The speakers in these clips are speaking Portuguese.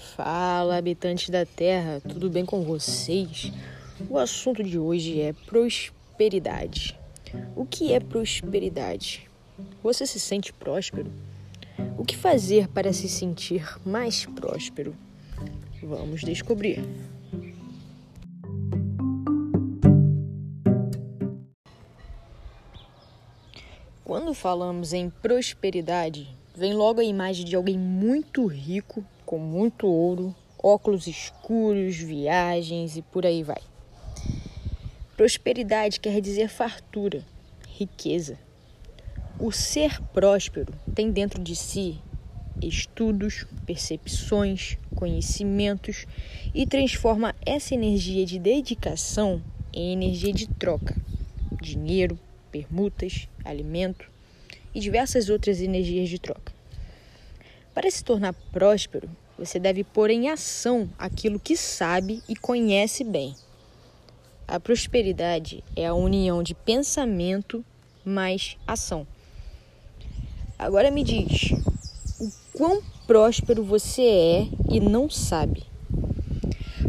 Fala, habitantes da Terra, tudo bem com vocês? O assunto de hoje é prosperidade. O que é prosperidade? Você se sente próspero? O que fazer para se sentir mais próspero? Vamos descobrir. Quando falamos em prosperidade, vem logo a imagem de alguém muito rico, com muito ouro, óculos escuros, viagens e por aí vai. Prosperidade quer dizer fartura, riqueza. O ser próspero tem dentro de si estudos, percepções, conhecimentos e transforma essa energia de dedicação em energia de troca, dinheiro, permutas, alimento e diversas outras energias de troca. Para se tornar próspero, você deve pôr em ação aquilo que sabe e conhece bem. A prosperidade é a união de pensamento mais ação. Agora me diz, o quão próspero você é e não sabe?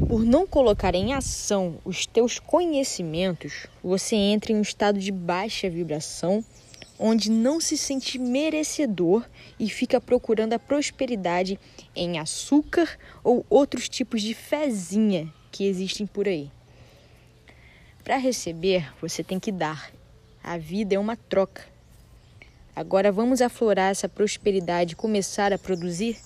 Por não colocar em ação os teus conhecimentos, você entra em um estado de baixa vibração, onde não se sente merecedor e fica procurando a prosperidade em açúcar ou outros tipos de fezinha que existem por aí. Para receber, você tem que dar. A vida é uma troca. Agora vamos aflorar essa prosperidade e começar a produzir?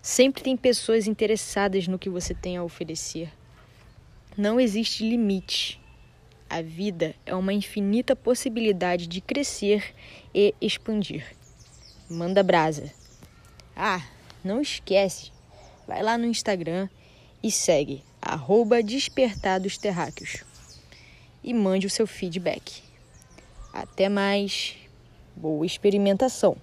Sempre tem pessoas interessadas no que você tem a oferecer. Não existe limite. A vida é uma infinita possibilidade de crescer e expandir. Manda brasa. Ah, não esquece. Vai lá no Instagram e segue arroba Terráqueos e mande o seu feedback. Até mais. Boa experimentação!